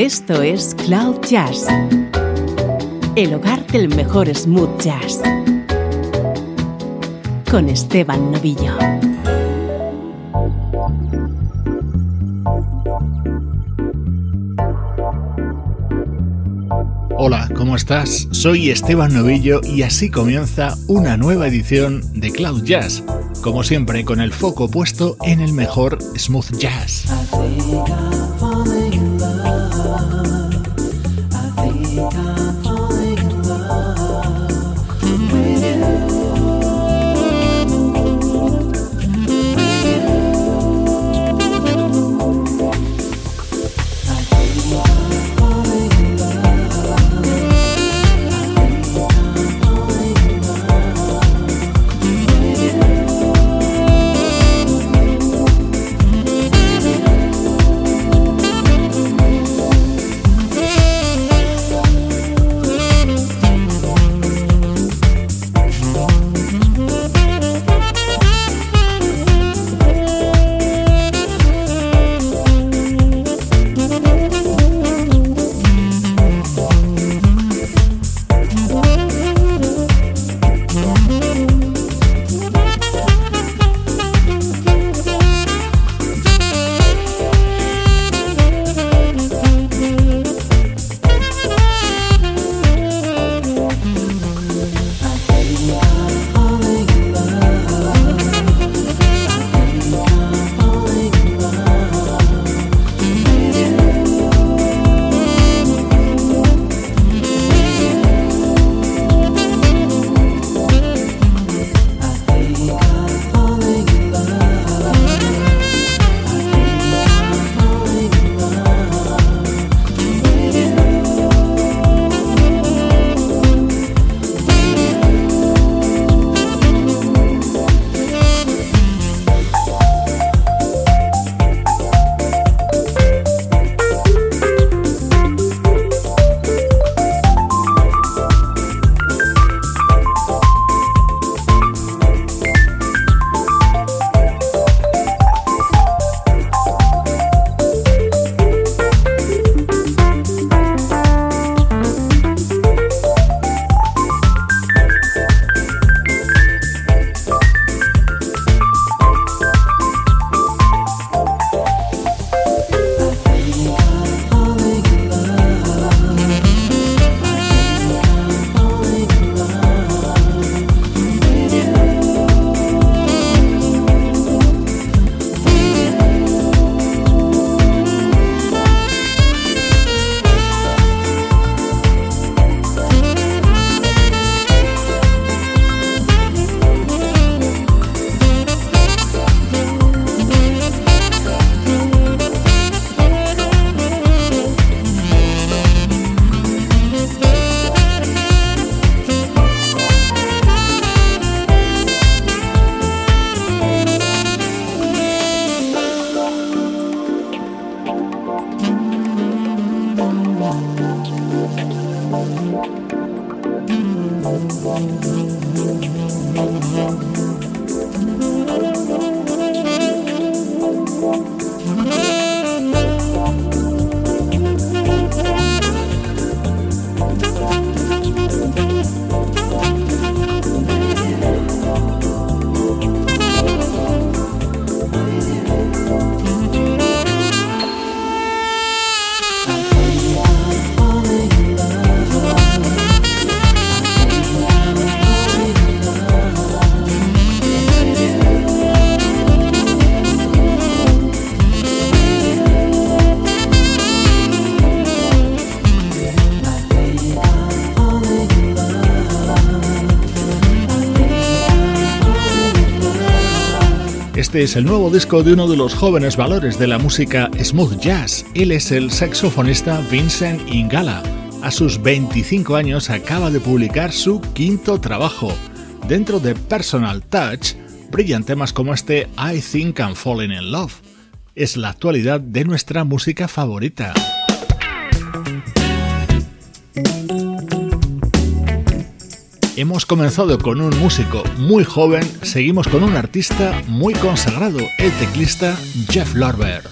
Esto es Cloud Jazz, el hogar del mejor smooth jazz, con Esteban Novillo. Hola, ¿cómo estás? Soy Esteban Novillo y así comienza una nueva edición de Cloud Jazz, como siempre con el foco puesto en el mejor smooth jazz. Es el nuevo disco de uno de los jóvenes valores de la música smooth jazz. Él es el saxofonista Vincent Ingala. A sus 25 años acaba de publicar su quinto trabajo. Dentro de Personal Touch brillan temas como este I Think I'm Falling in Love. Es la actualidad de nuestra música favorita. Hemos comenzado con un músico muy joven, seguimos con un artista muy consagrado, el teclista Jeff Lorber.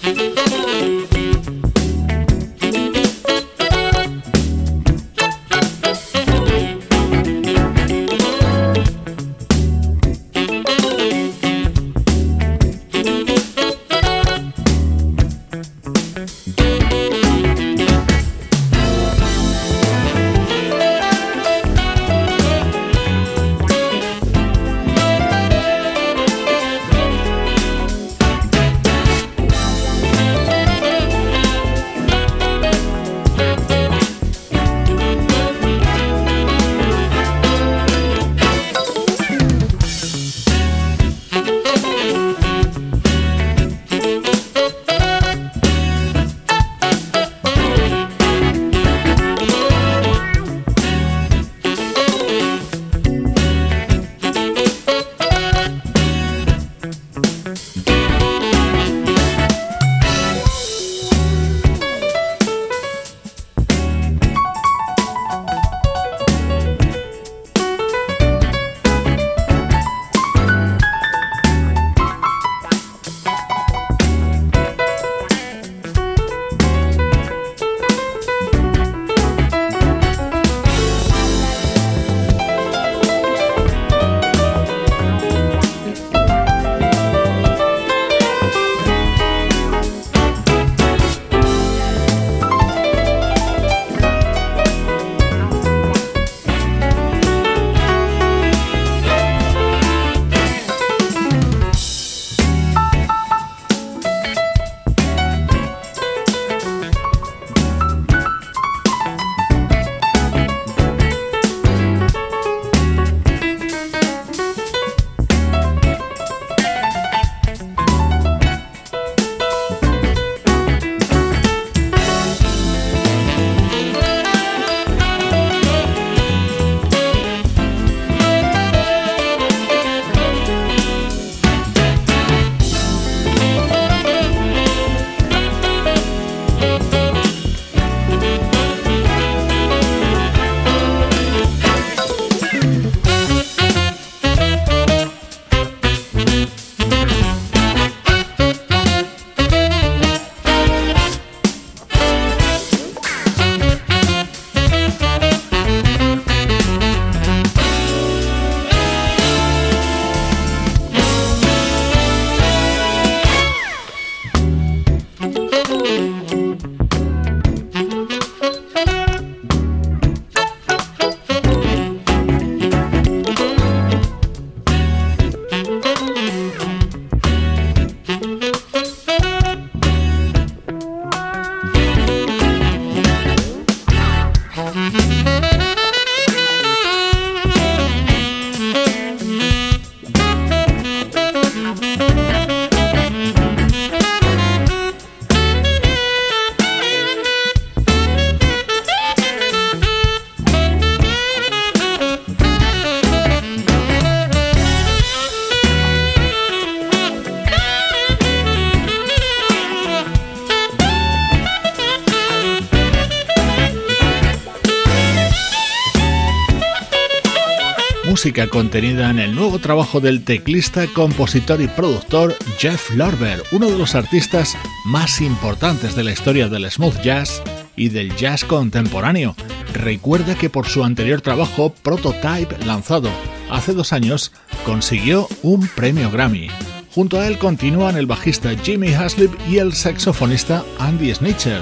Contenida en el nuevo trabajo del teclista, compositor y productor Jeff Lorber, uno de los artistas más importantes de la historia del smooth jazz y del jazz contemporáneo. Recuerda que por su anterior trabajo, Prototype, lanzado hace dos años, consiguió un premio Grammy. Junto a él continúan el bajista Jimmy Haslip y el saxofonista Andy Snitcher,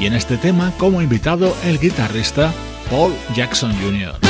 y en este tema como invitado el guitarrista Paul Jackson Jr.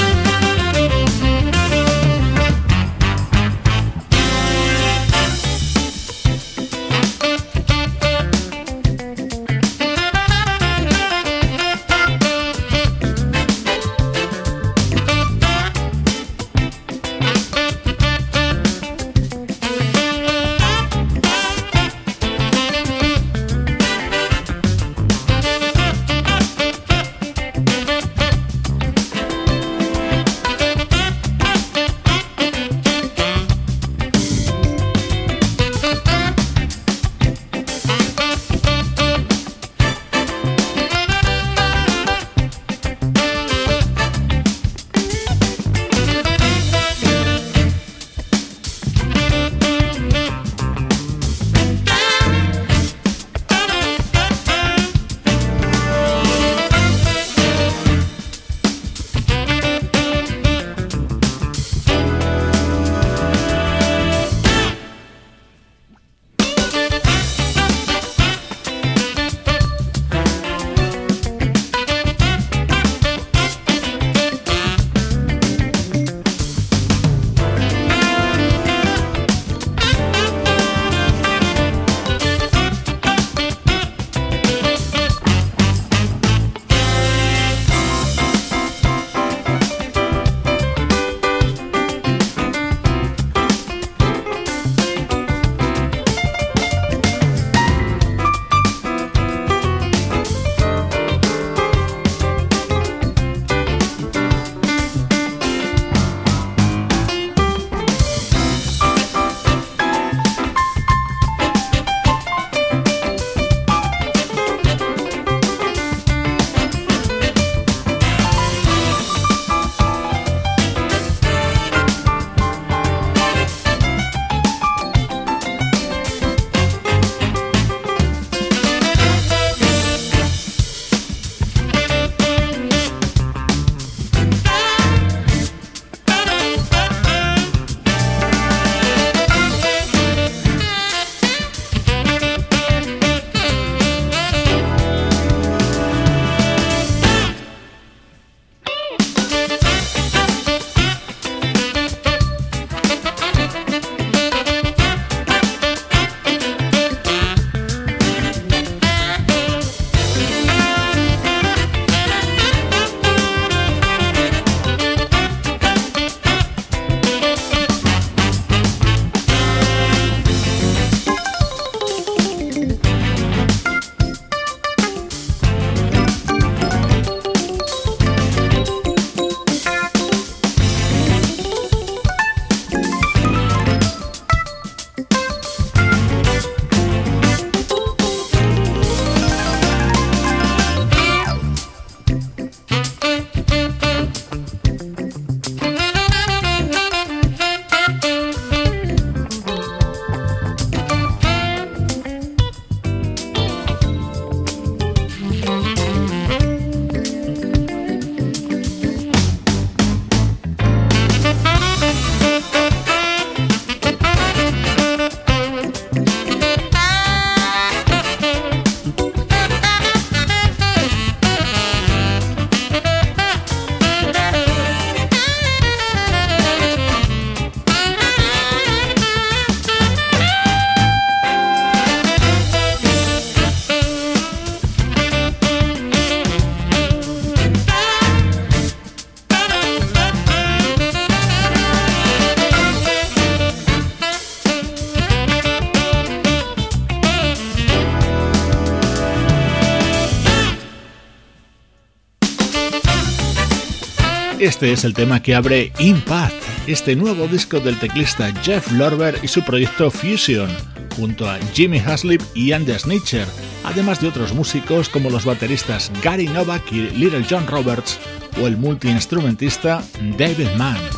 Este es el tema que abre Impact, este nuevo disco del teclista Jeff Lorber y su proyecto Fusion, junto a Jimmy Haslip y Anders Snitcher, además de otros músicos como los bateristas Gary Novak y Little John Roberts o el multiinstrumentista David Mann.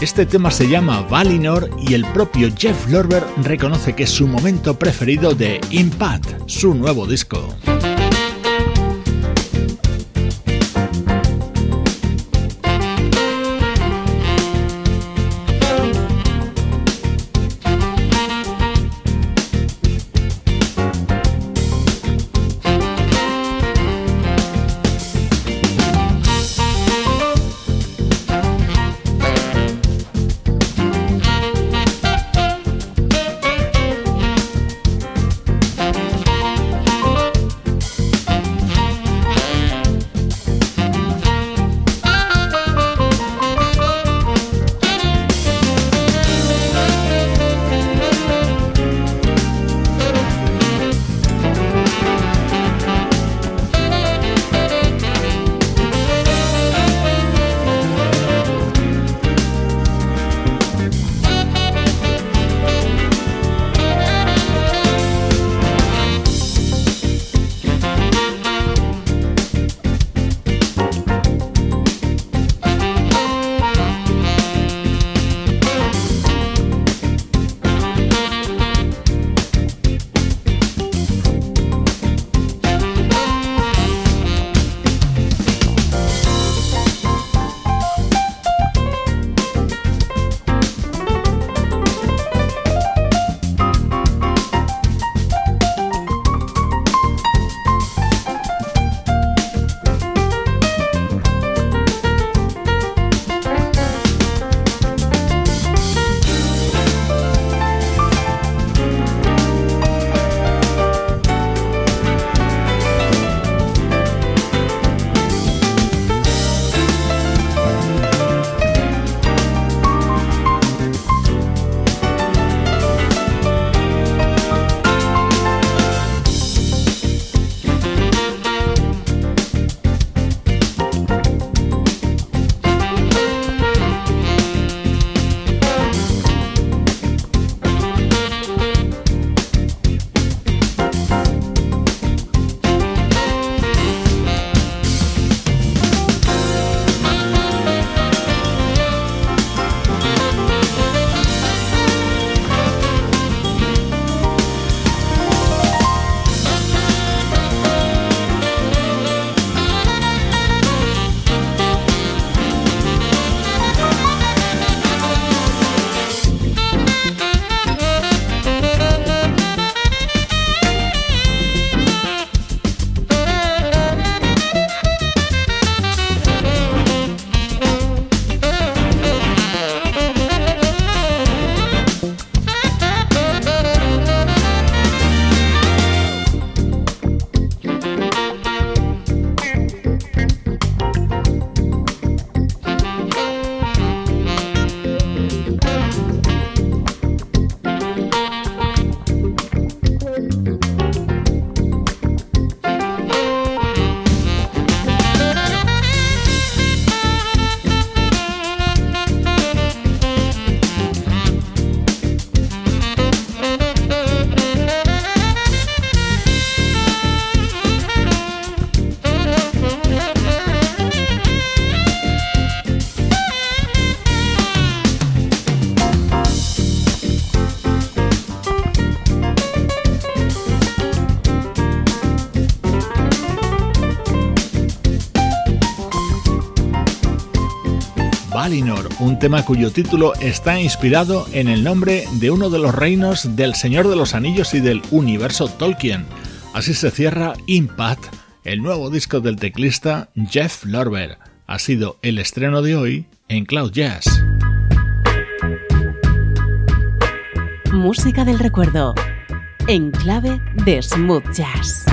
Este tema se llama Valinor y el propio Jeff Lorber reconoce que es su momento preferido de Impact, su nuevo disco. Tema cuyo título está inspirado en el nombre de uno de los reinos del Señor de los Anillos y del universo Tolkien. Así se cierra Impact, el nuevo disco del teclista Jeff Lorber. Ha sido el estreno de hoy en Cloud Jazz. Música del recuerdo, en clave de smooth jazz.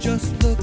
just look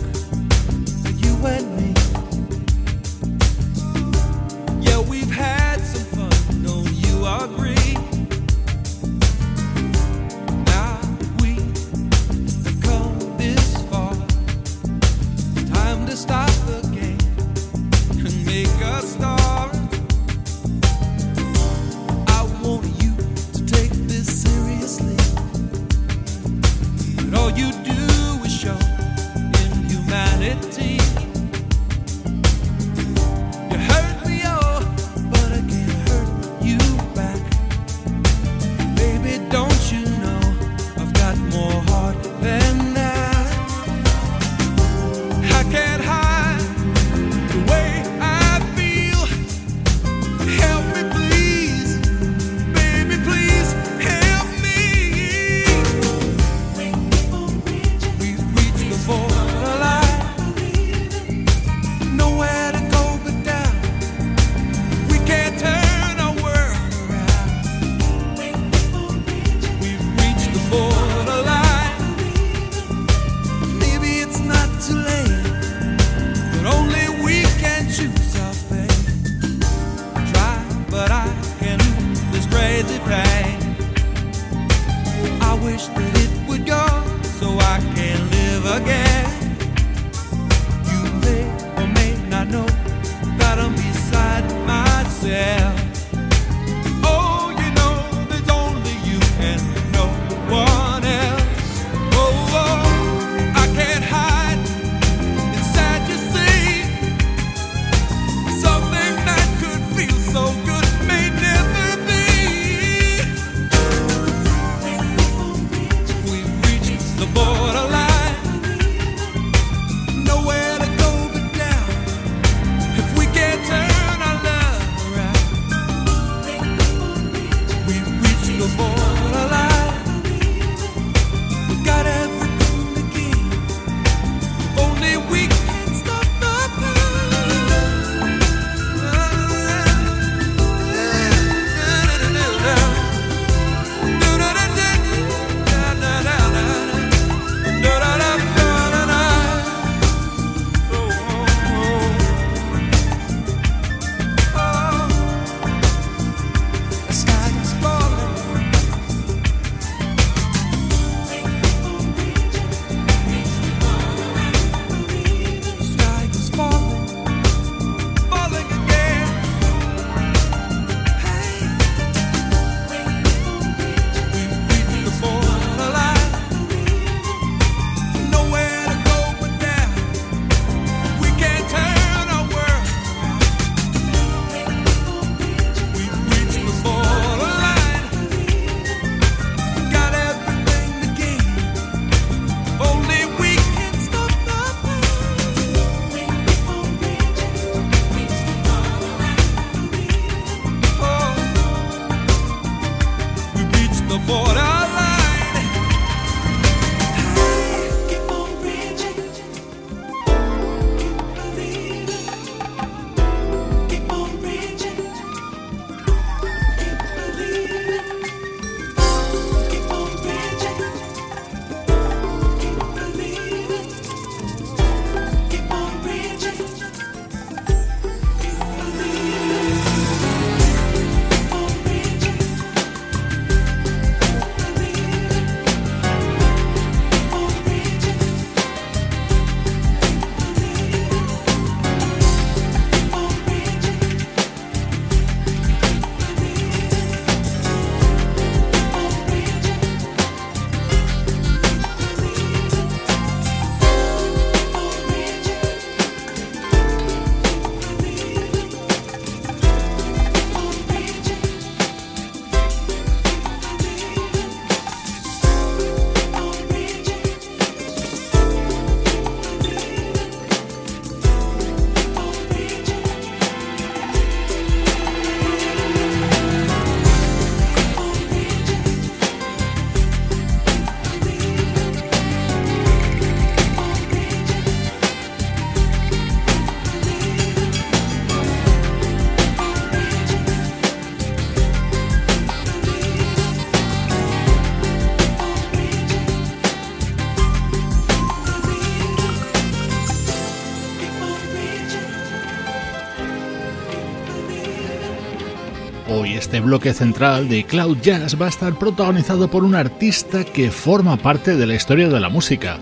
Este bloque central de Cloud Jazz va a estar protagonizado por un artista que forma parte de la historia de la música,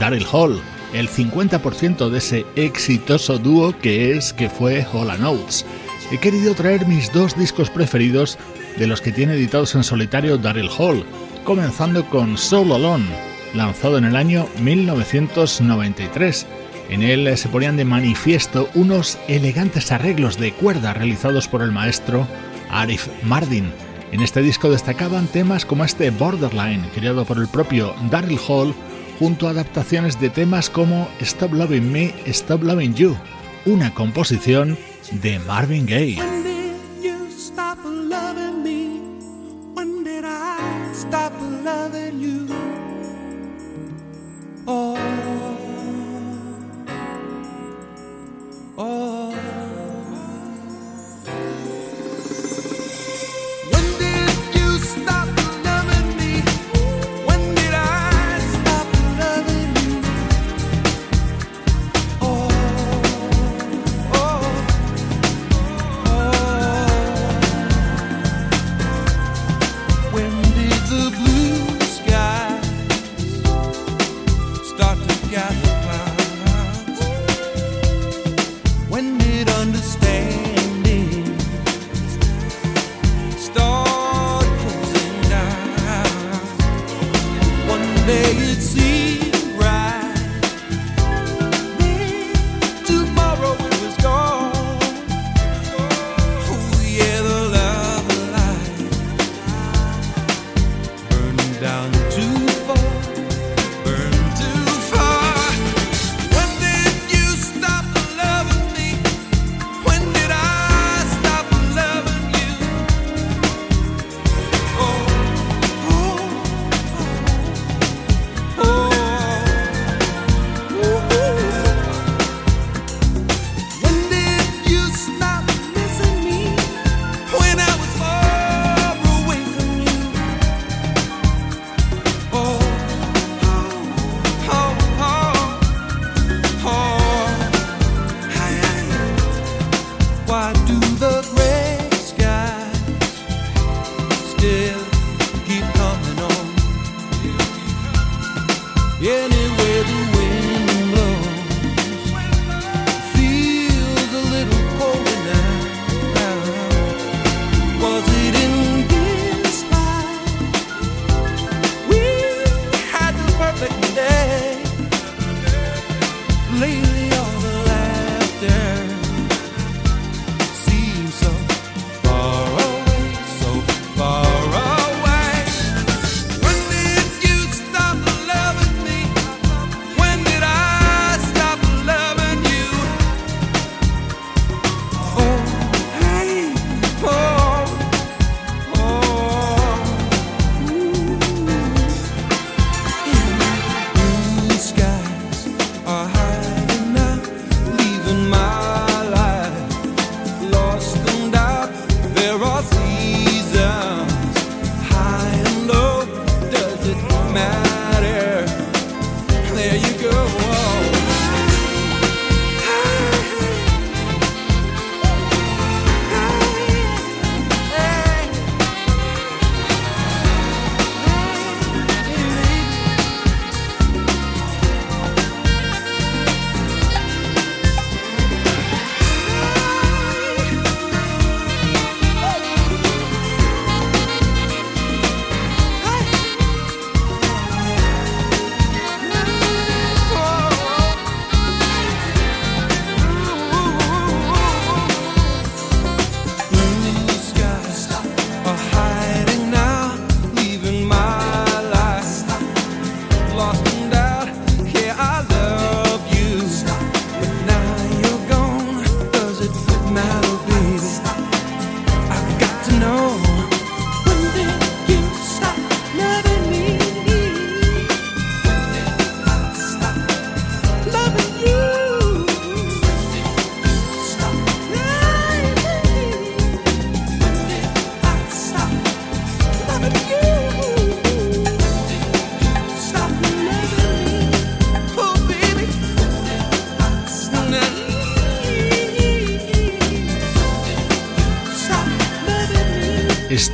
Daryl Hall, el 50% de ese exitoso dúo que es, que fue Hola Notes. He querido traer mis dos discos preferidos de los que tiene editados en solitario Daryl Hall, comenzando con Soul Alone, lanzado en el año 1993. En él se ponían de manifiesto unos elegantes arreglos de cuerda realizados por el maestro Arif Mardin. En este disco destacaban temas como este Borderline, creado por el propio Daryl Hall, junto a adaptaciones de temas como Stop Loving Me, Stop Loving You, una composición de Marvin Gaye.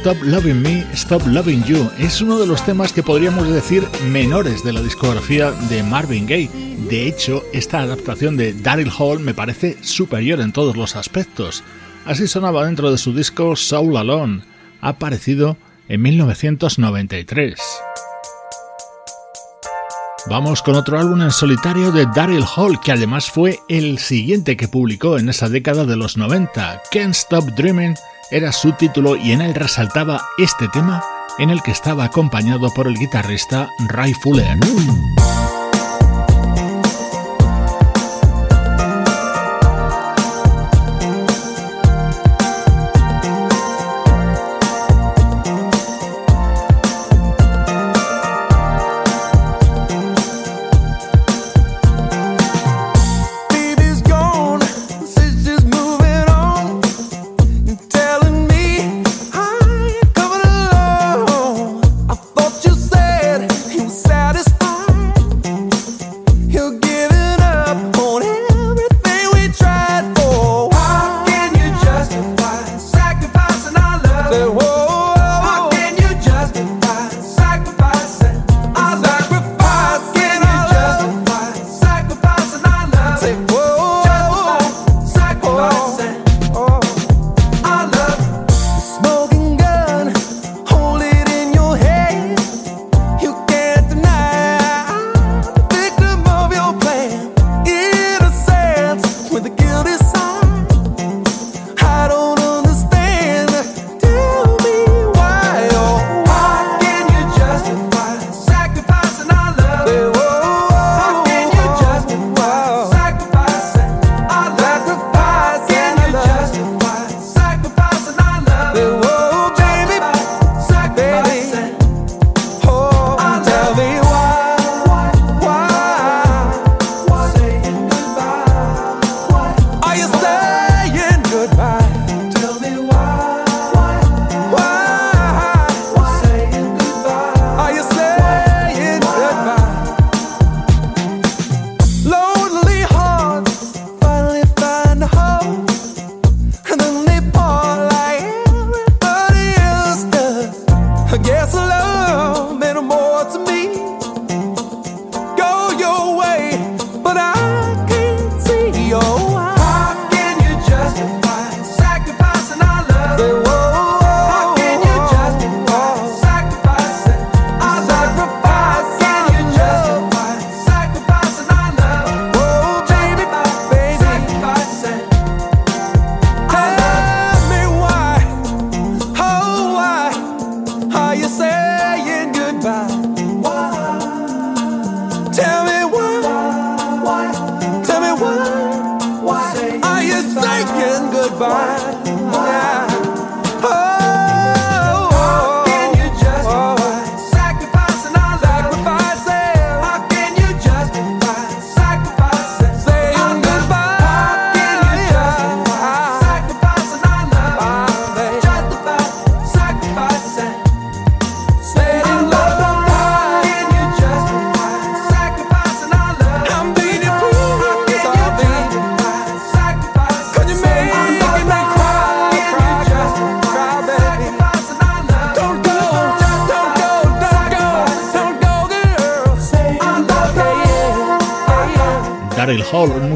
Stop Loving Me, Stop Loving You. Es uno de los temas que podríamos decir menores de la discografía de Marvin Gaye. De hecho, esta adaptación de Daryl Hall me parece superior en todos los aspectos. Así sonaba dentro de su disco Soul Alone, aparecido en 1993. Vamos con otro álbum en solitario de Daryl Hall, que además fue el siguiente que publicó en esa década de los 90. Can't Stop Dreaming era su título y en él resaltaba este tema en el que estaba acompañado por el guitarrista Ray Fuller.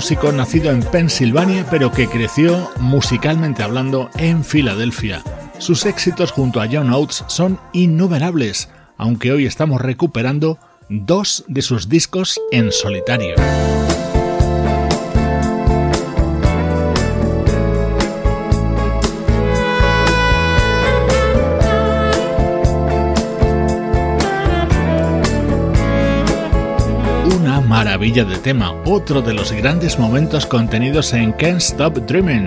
Músico nacido en Pensilvania pero que creció musicalmente hablando en Filadelfia. Sus éxitos junto a John Oates son innumerables, aunque hoy estamos recuperando dos de sus discos en solitario. De tema, otro de los grandes momentos contenidos en Can't Stop Dreaming,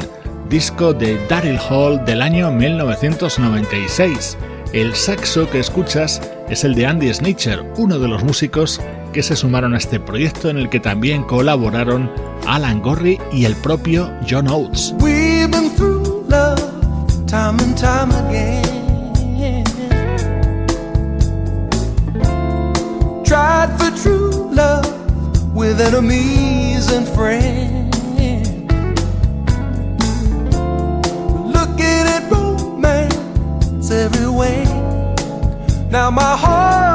disco de Daryl Hall del año 1996. El saxo que escuchas es el de Andy Snitcher, uno de los músicos que se sumaron a este proyecto en el que también colaboraron Alan Gorry y el propio John Oates. Tried for love with enemies and friends. Looking at romance every way. Now my heart.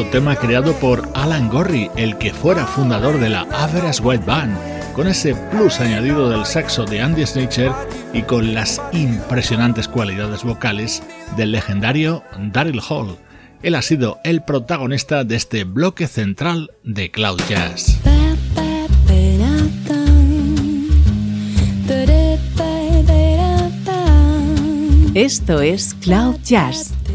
Tema creado por Alan Gorry, el que fuera fundador de la Average White Band, con ese plus añadido del saxo de Andy Snatcher y con las impresionantes cualidades vocales del legendario Daryl Hall. Él ha sido el protagonista de este bloque central de Cloud Jazz. Esto es Cloud Jazz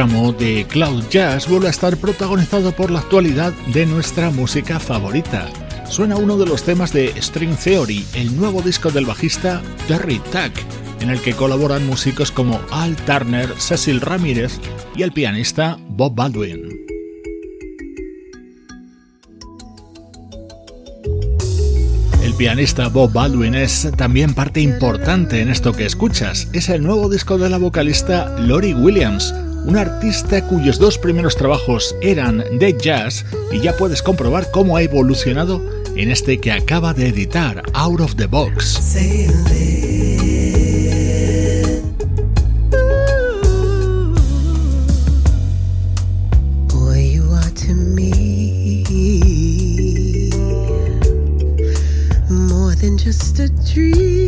Tramo de Cloud Jazz vuelve a estar protagonizado por la actualidad de nuestra música favorita. Suena uno de los temas de String Theory, el nuevo disco del bajista Terry Tuck, en el que colaboran músicos como Al Turner, Cecil Ramírez y el pianista Bob Baldwin. El pianista Bob Baldwin es también parte importante en esto que escuchas. Es el nuevo disco de la vocalista Lori Williams, un artista cuyos dos primeros trabajos eran de jazz y ya puedes comprobar cómo ha evolucionado en este que acaba de editar, Out of the Box. just a dream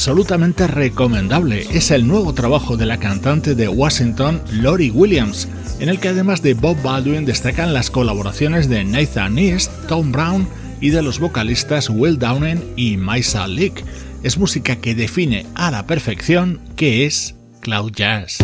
absolutamente recomendable. Es el nuevo trabajo de la cantante de Washington, Lori Williams, en el que además de Bob Baldwin destacan las colaboraciones de Nathan East, Tom Brown y de los vocalistas Will Downen y Maisa Leak. Es música que define a la perfección qué es Cloud Jazz.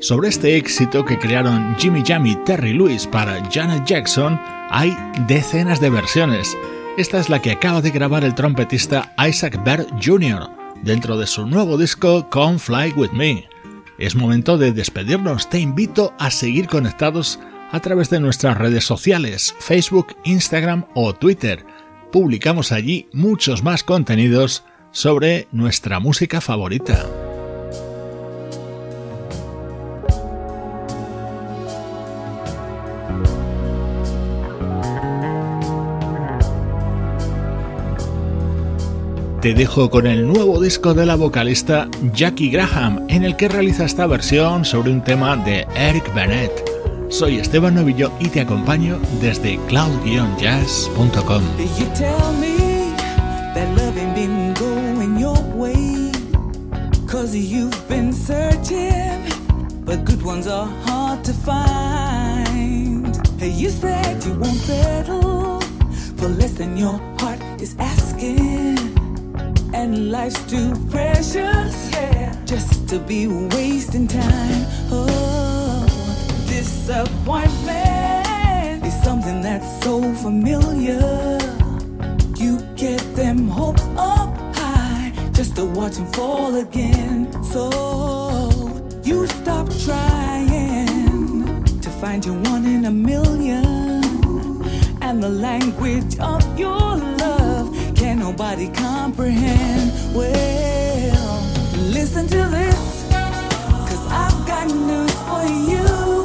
Sobre este éxito que crearon Jimmy Jam y Terry Lewis para Janet Jackson hay decenas de versiones. Esta es la que acaba de grabar el trompetista Isaac Baird Jr. dentro de su nuevo disco Come Fly With Me. Es momento de despedirnos. Te invito a seguir conectados a través de nuestras redes sociales, Facebook, Instagram o Twitter. Publicamos allí muchos más contenidos sobre nuestra música favorita. Te dejo con el nuevo disco de la vocalista Jackie Graham, en el que realiza esta versión sobre un tema de Eric Bennett. Soy Esteban Novillo y te acompaño desde cloud-jazz.com. But good ones are hard to find. Hey, you said you won't settle your heart is asking. And life's too precious, yeah, just to be wasting time. Oh, disappointment is something that's so familiar. You get them hopes up high just to watch them fall again. So you stop trying to find your one in a million. And the language of your can nobody comprehend. Well, listen to this, cause I've got news for you.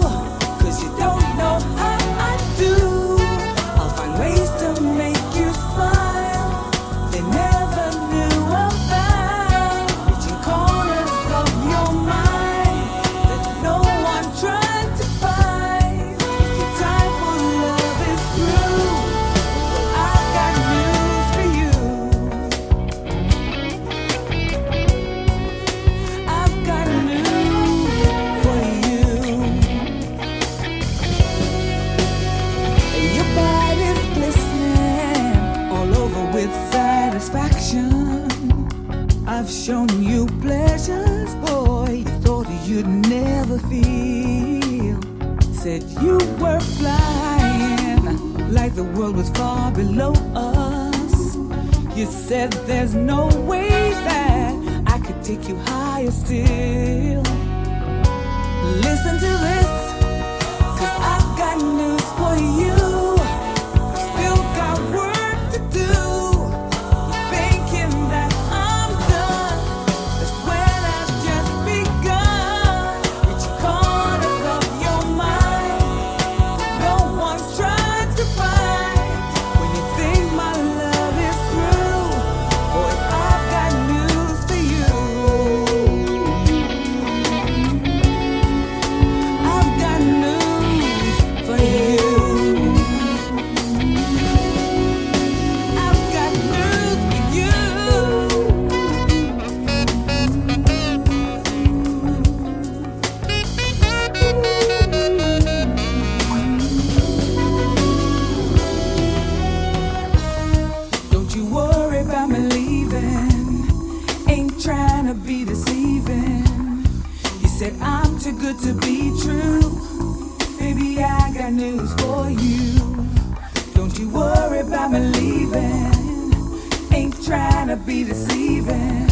To be deceiving.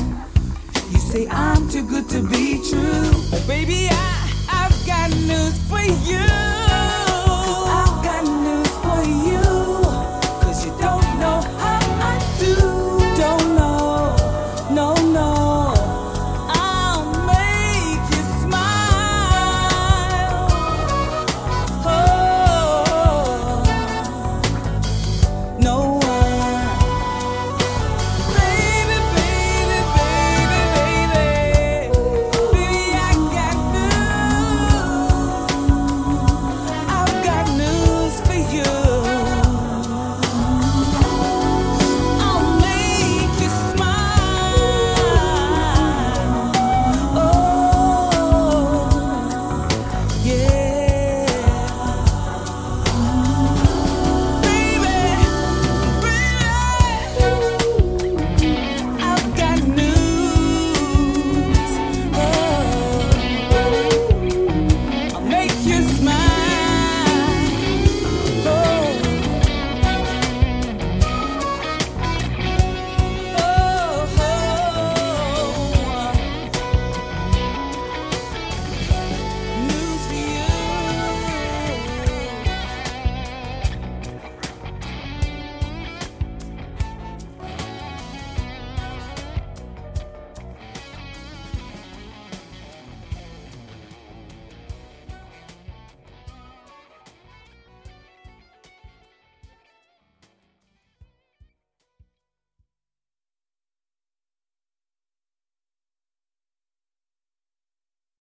You say I'm too good to be true. Baby, I, I've got news for you.